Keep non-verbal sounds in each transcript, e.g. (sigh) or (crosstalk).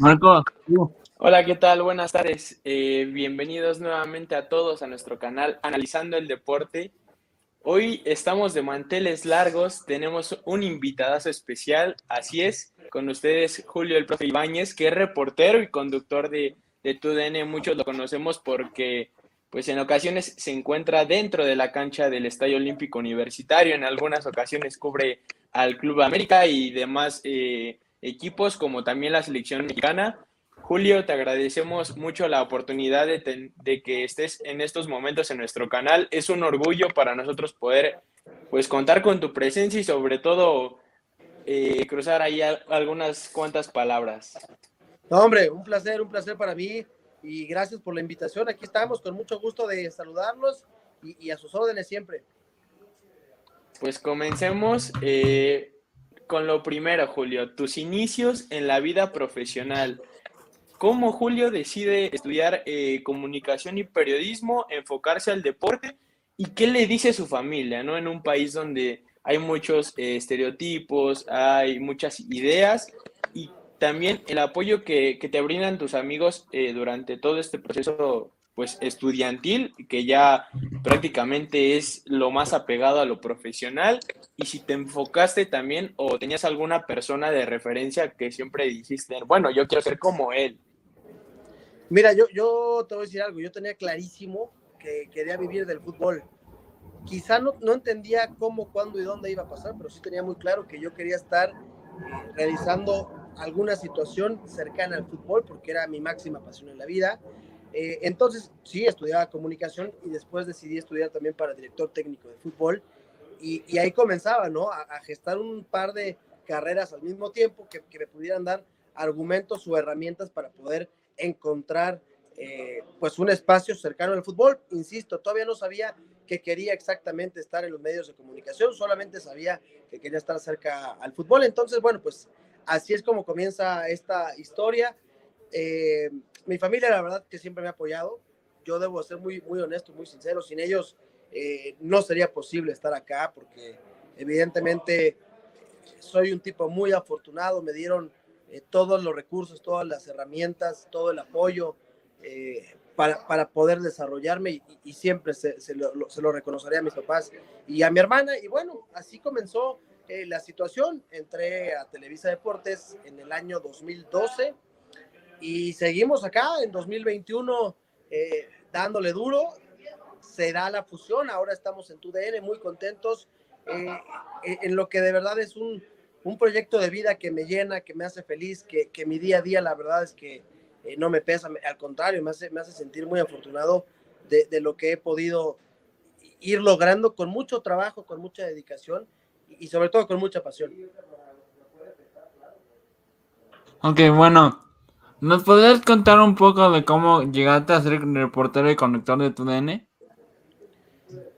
Marco. Hola, ¿qué tal? Buenas tardes. Eh, bienvenidos nuevamente a todos a nuestro canal Analizando el Deporte. Hoy estamos de manteles largos, tenemos un invitadazo especial, así es, con ustedes Julio el Profe Ibáñez, que es reportero y conductor de, de TUDN, muchos lo conocemos porque pues en ocasiones se encuentra dentro de la cancha del Estadio Olímpico Universitario, en algunas ocasiones cubre al Club América y demás eh, equipos como también la selección mexicana. Julio, te agradecemos mucho la oportunidad de, que estés en estos momentos en nuestro canal. Es un orgullo para nosotros poder pues contar con tu presencia y sobre todo eh, cruzar ahí algunas cuantas palabras. No, hombre, un placer, un placer para mí y gracias por la invitación. Aquí estamos con mucho gusto de saludarlos y, a sus órdenes siempre. Pues comencemos eh, con lo primero, Julio, tus inicios en la vida profesional. ¿Cómo Julio decide estudiar eh, comunicación y periodismo, enfocarse al deporte? ¿Y qué le dice su familia, ¿no? En un país donde hay muchos eh, estereotipos, hay muchas ideas y también el apoyo que, te brindan tus amigos eh, durante todo este proceso pues estudiantil, que ya prácticamente es lo más apegado a lo profesional, y si te enfocaste también o tenías alguna persona de referencia que siempre dijiste, bueno, yo quiero ser como él. Mira, yo, yo te voy a decir algo, yo tenía clarísimo que quería vivir del fútbol. Quizá no, no entendía cómo, cuándo y dónde iba a pasar, pero sí tenía muy claro que yo quería estar realizando alguna situación cercana al fútbol, porque era mi máxima pasión en la vida. Eh, entonces, sí, estudiaba comunicación y después decidí estudiar también para director técnico de fútbol. Y, ahí comenzaba, ¿no? A, a, gestar un par de carreras al mismo tiempo que, que me pudieran dar argumentos o herramientas para poder encontrar eh, pues un espacio cercano al fútbol. Insisto, todavía no sabía que quería exactamente estar en los medios de comunicación, solamente sabía que quería estar cerca al fútbol. Entonces, bueno, pues así es como comienza esta historia. Eh, mi familia, la verdad, que siempre me ha apoyado. Yo debo ser muy, muy honesto, muy sincero. Sin ellos eh, no sería posible estar acá porque evidentemente soy un tipo muy afortunado. Me dieron eh, todos los recursos, todas las herramientas, todo el apoyo eh, para, para, poder desarrollarme y, y siempre se, se, lo, se, lo, reconoceré a mis papás y a mi hermana. Y bueno, así comenzó eh, la situación. Entré a Televisa Deportes en el año 2012 y seguimos acá en 2021 eh, dándole duro. Se da la fusión, ahora estamos en TUDN muy contentos en lo que de verdad es un un proyecto de vida que me llena, que me hace feliz, que, que mi día a día la verdad es que eh, no me pesa, al contrario, me hace, me hace sentir muy afortunado de, de, lo que he podido ir logrando con mucho trabajo, con mucha dedicación y sobre todo con mucha pasión. Ok, bueno, ¿nos podrías contar un poco de cómo llegaste a ser reportero y conductor de tu DN?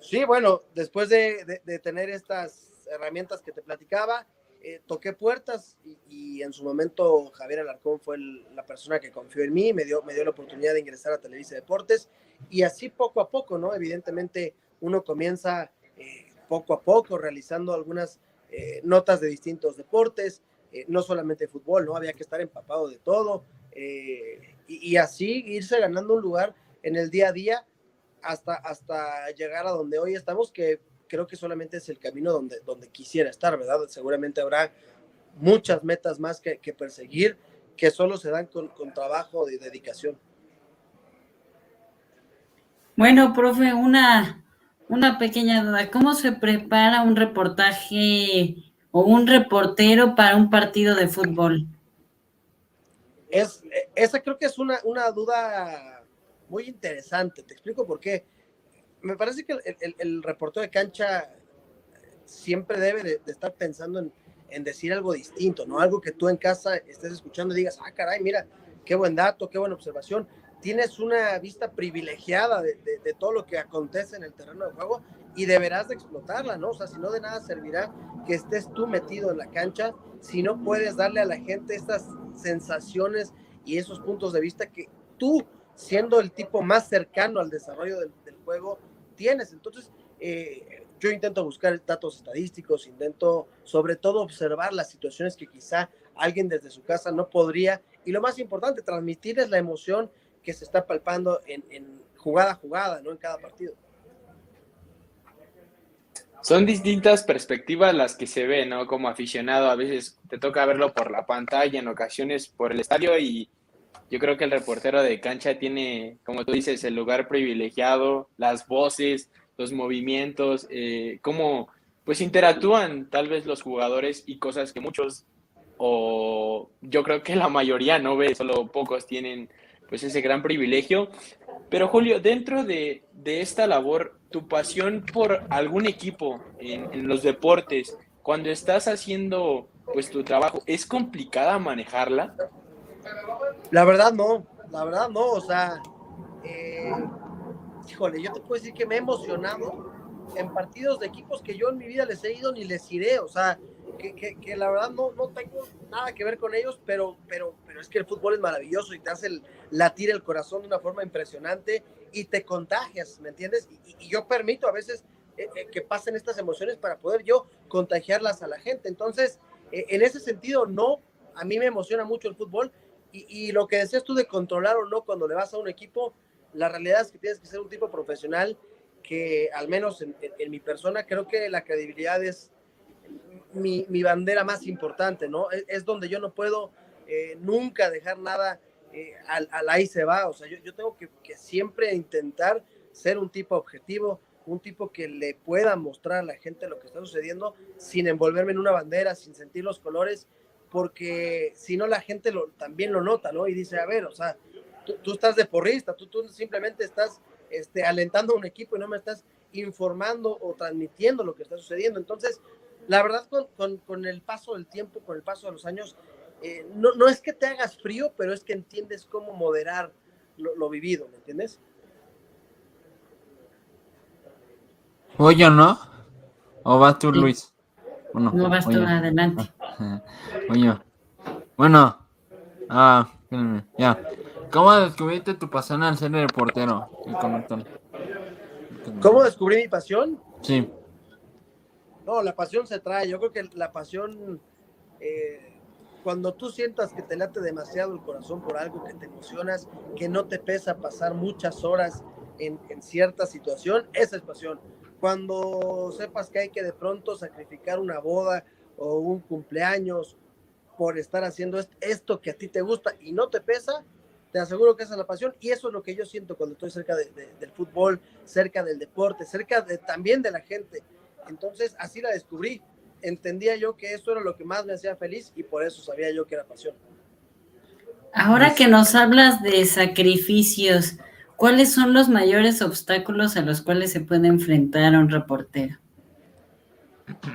Sí, bueno, después de, de, tener estas herramientas que te platicaba, eh, toqué puertas y, en su momento Javier Alarcón fue la persona que confió en mí, me dio, me dio la oportunidad de ingresar a Televisa Deportes y así poco a poco, ¿no? Evidentemente uno comienza eh, poco a poco realizando algunas eh, notas de distintos deportes, eh, no solamente fútbol, ¿no? Había que estar empapado de todo eh, y, así irse ganando un lugar en el día a día hasta, hasta llegar a donde hoy estamos, que creo que solamente es el camino donde, donde quisiera estar, ¿verdad? Seguramente habrá muchas metas más que, que perseguir que solo se dan con, con trabajo y dedicación. Bueno, profe, una, una pequeña duda. ¿Cómo se prepara un reportaje o un reportero para un partido de fútbol? Es, esa creo que es una, una duda muy interesante. Te explico por qué me parece que el, reportero de cancha siempre debe de, de estar pensando en, en, decir algo distinto, ¿no? Algo que tú en casa estés escuchando y digas, ah, caray, mira, qué buen dato, qué buena observación. Tienes una vista privilegiada de, todo lo que acontece en el terreno de juego y deberás de explotarla, ¿no? O sea, si no de nada servirá que estés tú metido en la cancha, si no puedes darle a la gente estas sensaciones y esos puntos de vista que tú, siendo el tipo más cercano al desarrollo del, del juego, tienes. Entonces, eh, yo intento buscar datos estadísticos, intento sobre todo observar las situaciones que quizá alguien desde su casa no podría y lo más importante, transmitirles la emoción que se está palpando en, jugada a jugada, ¿no? En cada partido. Son distintas perspectivas las que se ven, ¿no? Como aficionado, a veces te toca verlo por la pantalla, en ocasiones por el estadio y yo creo que el reportero de cancha tiene, como tú dices, el lugar privilegiado, las voces, los movimientos, eh, cómo pues interactúan tal vez los jugadores y cosas que muchos o yo creo que la mayoría no ve, solo pocos tienen pues ese gran privilegio. Pero Julio, dentro de, de esta labor, tu pasión por algún equipo en, los deportes, cuando estás haciendo pues tu trabajo, ¿es complicada manejarla? La verdad no, la verdad no, o sea, eh, híjole, yo te puedo decir que me he emocionado en partidos de equipos que yo en mi vida les he ido ni les iré, o sea, que, que, que, la verdad no, no tengo nada que ver con ellos, pero, pero, pero es que el fútbol es maravilloso y te hace el, latir el corazón de una forma impresionante y te contagias, ¿me entiendes? Y, y yo permito a veces eh, eh, que pasen estas emociones para poder yo contagiarlas a la gente. Entonces, eh, en ese sentido, no, a mí me emociona mucho el fútbol y, y, lo que decías tú de controlar o no cuando le vas a un equipo, la realidad es que tienes que ser un tipo profesional que al menos en, en, en mi persona creo que la credibilidad es mi, bandera más importante, ¿no? Es, donde yo no puedo eh, nunca dejar nada eh, al, ahí se va, o sea, yo, tengo que, siempre intentar ser un tipo objetivo, un tipo que le pueda mostrar a la gente lo que está sucediendo sin envolverme en una bandera, sin sentir los colores, porque si no la gente también lo nota, ¿no? Y dice, a ver, o sea, tú, tú estás de porrista, tú, tú simplemente estás este, alentando a un equipo y no me estás informando o transmitiendo lo que está sucediendo. Entonces, la verdad, con, con, con el paso del tiempo, con el paso de los años, eh, no, no, es que te hagas frío, pero es que entiendes cómo moderar lo, lo vivido, ¿me entiendes? Oye, ¿no? ¿O vas tú, Sí. Luis? Bueno, No vas tú oye. adelante. (laughs) Oye, bueno, ah, espérame, ya. ¿Cómo descubriste tu pasión al ser reportero y conductor? ¿Cómo descubrí mi pasión? Sí, No, la pasión se trae. Yo creo que la pasión, eh, cuando tú sientas que te late demasiado el corazón por algo, que te emocionas, que no te pesa pasar muchas horas en, cierta situación, esa es pasión. Cuando sepas que hay que de pronto sacrificar una boda o un cumpleaños por estar haciendo est- esto que a ti te gusta y no te pesa, te aseguro que esa es la pasión y eso es lo que yo siento cuando estoy cerca de- de- del fútbol, cerca del deporte, cerca también de la gente. Entonces así la descubrí. Entendía yo que eso era lo que más me hacía feliz y por eso sabía yo que era pasión. Ahora que nos hablas de sacrificios, ¿cuáles son los mayores obstáculos a los cuales se puede enfrentar un reportero?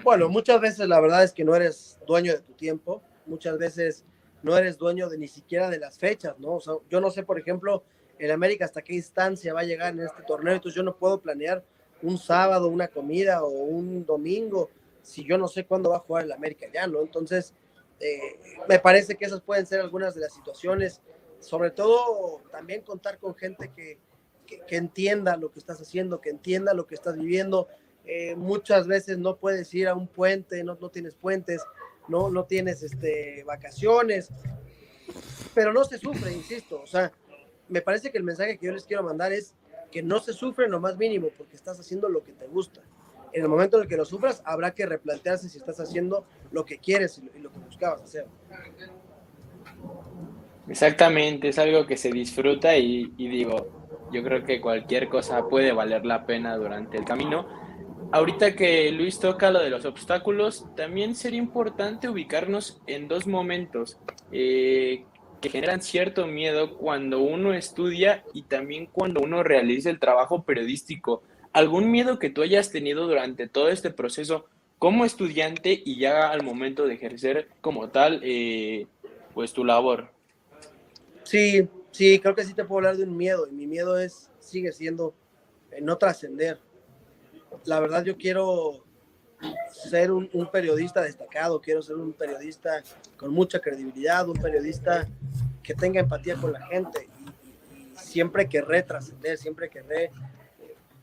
Bueno, muchas veces la verdad es que no eres dueño de tu tiempo, muchas veces no eres dueño de ni siquiera de las fechas, ¿no? O sea, yo no sé, por ejemplo, el América hasta qué instancia va a llegar en este torneo, entonces yo no puedo planear un sábado, una comida o un domingo si yo no sé cuándo va a jugar el América ya, ¿no? Entonces, eh, me parece que esas pueden ser algunas de las situaciones, sobre todo también contar con gente que, que, entienda lo que estás haciendo, que entienda lo que estás viviendo, eh, muchas veces no puedes ir a un puente, no, no tienes puentes, no, no tienes este, vacaciones, pero no se sufre, insisto, o sea, me parece que el mensaje que yo les quiero mandar es que no se sufre lo más mínimo porque estás haciendo lo que te gusta. En el momento en el que lo sufras, habrá que replantearse si estás haciendo lo que quieres y lo, que buscabas hacer. Exactamente, es algo que se disfruta y, y digo, yo creo que cualquier cosa puede valer la pena durante el camino. Ahorita que Luis toca lo de los obstáculos, también sería importante ubicarnos en dos momentos eh, generan cierto miedo cuando uno estudia y también cuando uno realiza el trabajo periodístico. ¿Algún miedo que tú hayas tenido durante todo este proceso como estudiante y ya al momento de ejercer como tal, eh, pues tu labor? Sí, sí, creo que sí te puedo hablar de un miedo y mi miedo es, sigue siendo eh, no trascender. La verdad yo quiero ser un, un, periodista destacado, quiero ser un periodista con mucha credibilidad, un periodista que tenga empatía con la gente y, y, siempre querré trascender, siempre querré eh,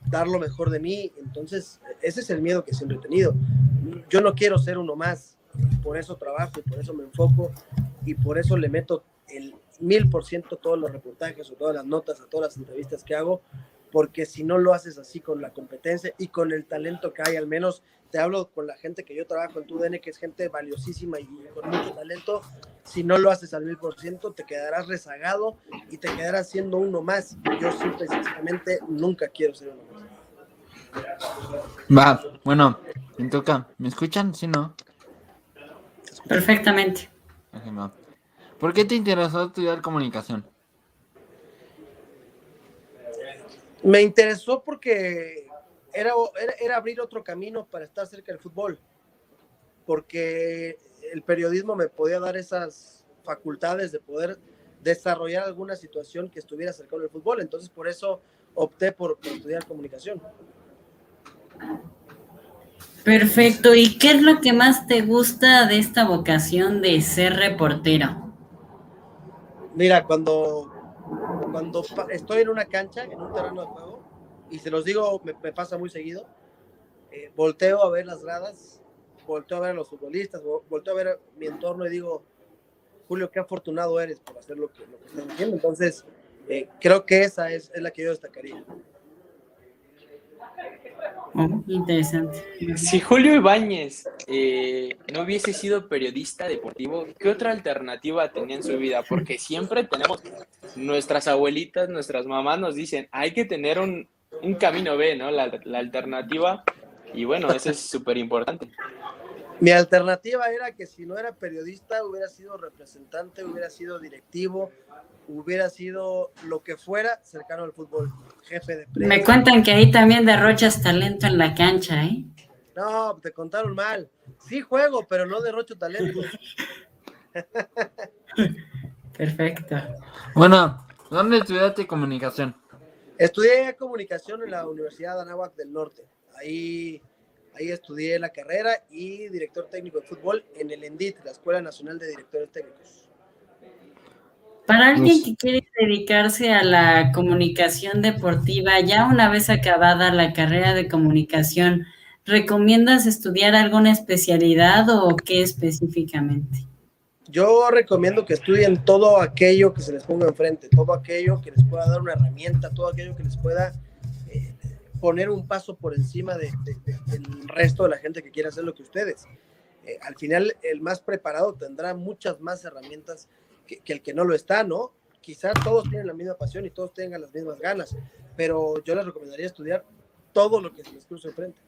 dar lo mejor de mí. Entonces, ese es el miedo que siempre he tenido. Yo no quiero ser uno más, por eso trabajo y por eso me enfoco y por eso le meto el mil por ciento todos los reportajes o todas las notas a todas las entrevistas que hago, porque si no lo haces así con la competencia y con el talento que hay, al menos te hablo con la gente que yo trabajo en TUDN, que es gente valiosísima y con mucho talento, si no lo haces al mil por ciento, te quedarás rezagado y te quedarás siendo uno más. Yo simple sinceramente nunca quiero ser uno más. Va, bueno, me toca. ¿Me escuchan? Sí, no. Perfectamente. ¿Por qué te interesó estudiar comunicación? Me interesó porque era, era, era abrir otro camino para estar cerca del fútbol, porque el periodismo me podía dar esas facultades de poder desarrollar alguna situación que estuviera cercano del fútbol, entonces por eso opté por, por estudiar comunicación. Perfecto. ¿Y qué es lo que más te gusta de esta vocación de ser reportero? Mira, cuando, cuando estoy en una cancha, en un terreno de juego, y se los digo, me, me pasa muy seguido, eh, volteo a ver las gradas, volteo a ver a los futbolistas, vo- volteo a ver mi entorno y digo, Julio, qué afortunado eres por hacer lo que, lo que estás haciendo. Entonces, eh, creo que esa es, es la que yo destacaría. Oh, interesante. Si Julio Ibáñez eh, no hubiese sido periodista deportivo, ¿qué otra alternativa tenía en su vida? Porque siempre tenemos, nuestras abuelitas, nuestras mamás nos dicen, hay que tener un, un camino B, ¿no? La, la alternativa. Y bueno, eso es súper importante. Mi alternativa era que si no era periodista, hubiera sido representante, hubiera sido directivo, hubiera sido lo que fuera cercano al fútbol, jefe de prensa. Me cuentan que ahí también derrochas talento en la cancha, ¿eh? No, te contaron mal. Sí juego, pero no derrocho talento. (laughs) Perfecto. Bueno, ¿dónde estudiaste comunicación? Estudié comunicación en la Universidad de Anáhuac del Norte. Ahí, ahí estudié la carrera y director técnico de fútbol en el ENDIT, la Escuela Nacional de Directores Técnicos. Para alguien Pues- que quiere dedicarse a la comunicación deportiva, ya una vez acabada la carrera de comunicación, ¿recomiendas estudiar alguna especialidad o qué específicamente? Yo recomiendo que estudien todo aquello que se les ponga enfrente, todo aquello que les pueda dar una herramienta, todo aquello que les pueda poner un paso por encima de- de- de- del resto de la gente que quiere hacer lo que ustedes. Eh, al final, el más preparado tendrá muchas más herramientas que, que el que no lo está, ¿no? Quizás todos tienen la misma pasión y todos tengan las mismas ganas, pero yo les recomendaría estudiar todo lo que se les cruce enfrente.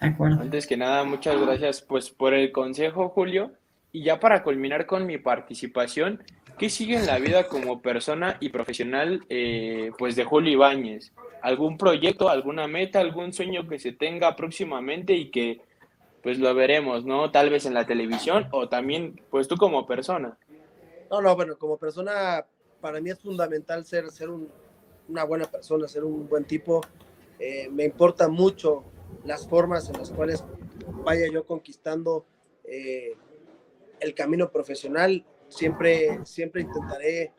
De acuerdo. Antes que nada, muchas gracias pues por el consejo, Julio. Y ya para culminar con mi participación, ¿qué sigue en la vida como persona y profesional eh, pues de Julio Ibáñez? ¿Algún proyecto, alguna meta, algún sueño que se tenga próximamente y que pues lo veremos, ¿no? Tal vez en la televisión o también pues tú como persona. No, no, bueno, como persona, para mí es fundamental ser, ser un- una buena persona, ser un buen tipo. Eh, me importa mucho las formas en las cuales vaya yo conquistando eh, el camino profesional. Siempre, siempre intentaré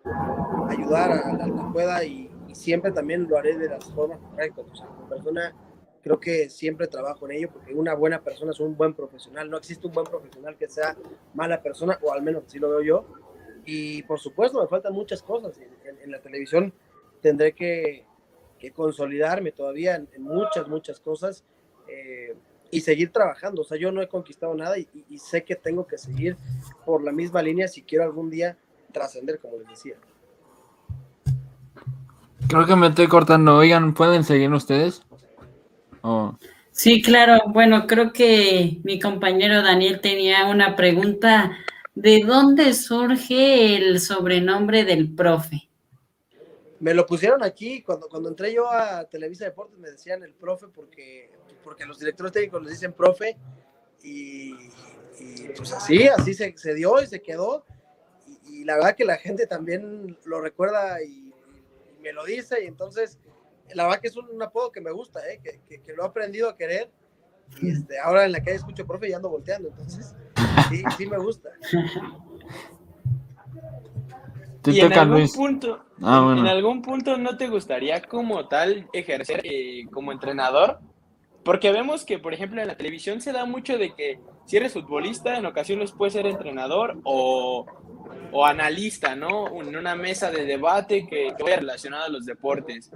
ayudar a la que pueda y, y siempre también lo haré de las formas correctas. O sea, como persona, creo que siempre trabajo en ello porque una buena persona es un buen profesional. No existe un buen profesional que sea mala persona, o al menos así lo veo yo. Y por supuesto, me faltan muchas cosas. En, en- en la televisión tendré que, que consolidarme todavía en, en muchas, muchas cosas eh, y seguir trabajando. O sea, yo no he conquistado nada y, y- y sé que tengo que seguir por la misma línea si quiero algún día trascender, como les decía. Creo que me estoy cortando. Oigan, ¿pueden seguir ustedes? Oh, Sí, claro. Bueno, creo que mi compañero Daniel tenía una pregunta. ¿De dónde surge el sobrenombre del profe? Me lo pusieron aquí cuando, cuando entré yo a Televisa Deportes, me decían el profe porque, porque los directores técnicos les dicen profe y, y, pues así, así se, se dio y se quedó. Y, y la verdad que la gente también lo recuerda y, y me lo dice y entonces la verdad que es un, apodo que me gusta, ¿eh? que, que, que lo he aprendido a querer y este, ahora en la calle escucho profe y ando volteando, entonces sí, sí me gusta. (laughs) te y en algún Luis. punto, Ah, bueno. en algún punto no te gustaría como tal ejercer eh, como entrenador, porque vemos que por ejemplo en la televisión se da mucho de que si eres futbolista en ocasiones puedes ser entrenador o o analista, ¿no? En una mesa de debate que, que vaya relacionada a los deportes.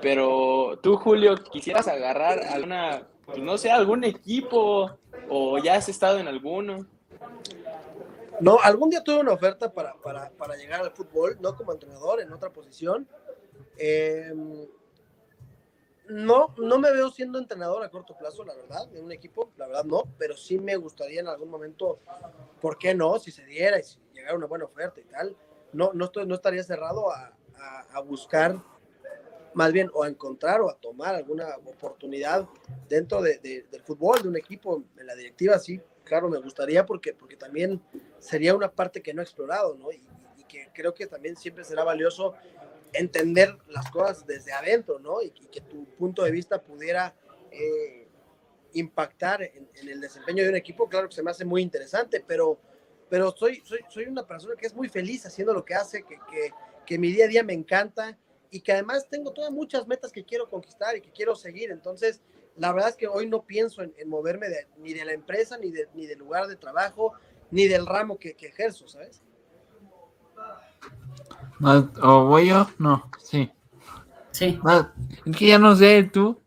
Pero tú, Julio, quisieras agarrar alguna, pues, no sé, algún equipo o ya has estado en alguno. No, algún día tuve una oferta para, para, para llegar al fútbol, no como entrenador, en otra posición. Eh, no, no me veo siendo entrenador a corto plazo, la verdad, de un equipo, la verdad no, pero sí me gustaría en algún momento, ¿por qué no? Si se diera y si llegara una buena oferta y tal, no, no, estoy, no estaría cerrado a, a, buscar, más bien, o a encontrar o a tomar alguna oportunidad dentro de, de, del fútbol, de un equipo, en la directiva, sí, claro, me gustaría porque, porque también sería una parte que no he explorado, ¿no? Y, y que creo que también siempre será valioso entender las cosas desde adentro, ¿no? Y, que tu punto de vista pudiera eh, impactar en, en, el desempeño de un equipo, claro que se me hace muy interesante, pero, pero soy, soy, soy una persona que es muy feliz haciendo lo que hace, que, que, que mi día a día me encanta y que además tengo todas muchas metas que quiero conquistar y que quiero seguir, entonces la verdad es que hoy no pienso en, moverme ni de la empresa, ni, de, ni del lugar de trabajo, ni del ramo que, que ejerzo, ¿sabes? ¿O voy yo? No, sí. Sí. Es que ya no sé, ¿tú,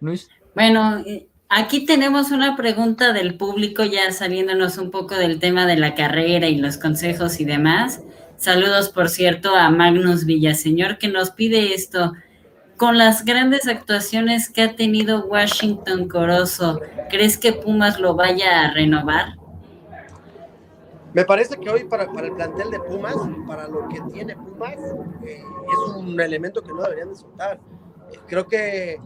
Luis? Bueno, aquí tenemos una pregunta del público, ya saliéndonos un poco del tema de la carrera y los consejos y demás. Saludos, por cierto, a Magnus Villaseñor, que nos pide esto. Con las grandes actuaciones que ha tenido Washington Corozo, ¿crees que Pumas lo vaya a renovar? Me parece que hoy para, para, el plantel de Pumas, para lo que tiene Pumas, eh, es un elemento que no deberían de soltar. Eh, creo que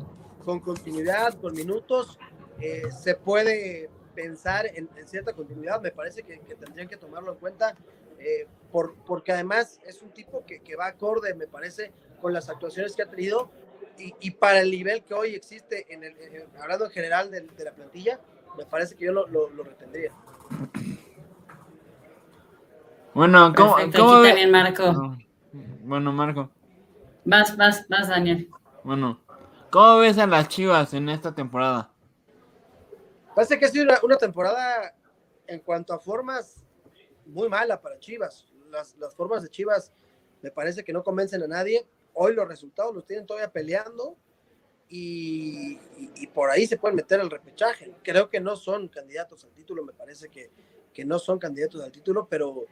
con continuidad, con minutos, eh, se puede pensar en, en, cierta continuidad. Me parece que, que, tendrían que tomarlo en cuenta, eh, por, porque además es un tipo que, que, va acorde, me parece, con las actuaciones que ha tenido y, y para el nivel que hoy existe, en el, en, hablando en general de, de, la plantilla, me parece que yo lo, lo, lo retendría. Bueno, ¿cómo, Perfecto, ¿cómo aquí ve? también Marco. No. Bueno, Marco. Vas, vas, vas, Daniel. Bueno, ¿cómo ves a las Chivas en esta temporada? Parece que ha sido una, una temporada en cuanto a formas muy mala para Chivas. Las, las, formas de Chivas me parece que no convencen a nadie. Hoy los resultados los tienen todavía peleando y, y, y por ahí se pueden meter el repechaje. Creo que no son candidatos al título, me parece que, que no son candidatos al título, pero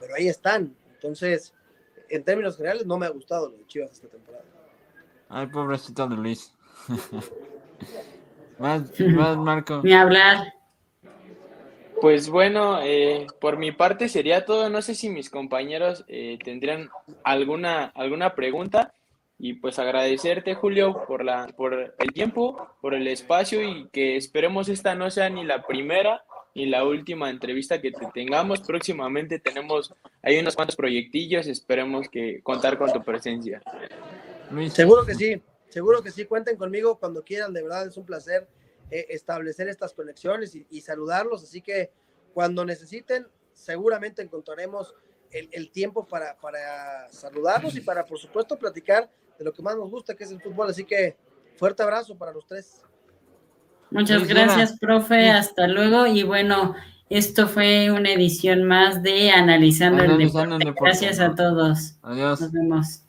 pero ahí están. Entonces, en términos generales, no me ha gustado lo de Chivas esta temporada. Ay, pobrecito de Luis. (laughs) más, más, Marco. Ni hablar. Pues bueno, eh, por mi parte sería todo. No sé si mis compañeros eh, tendrían alguna, alguna pregunta. Y pues agradecerte, Julio, por, la, por el tiempo, por el espacio y que esperemos esta no sea ni la primera y la última entrevista que te tengamos. Próximamente tenemos hay unos cuantos proyectillos, esperemos que contar con tu presencia. Luis. Seguro que sí, seguro que sí, cuenten conmigo cuando quieran, de verdad es un placer eh, establecer estas conexiones y, y, saludarlos, así que cuando necesiten, seguramente encontraremos el, el tiempo para, para saludarlos y para, por supuesto, platicar de lo que más nos gusta, que es el fútbol, así que fuerte abrazo para los tres. Muchas gracias, profe. Hasta luego. Y bueno, esto fue una edición más de Analizando, Analizando el, deporte. el, deporte. Gracias a todos. Adiós. Nos vemos.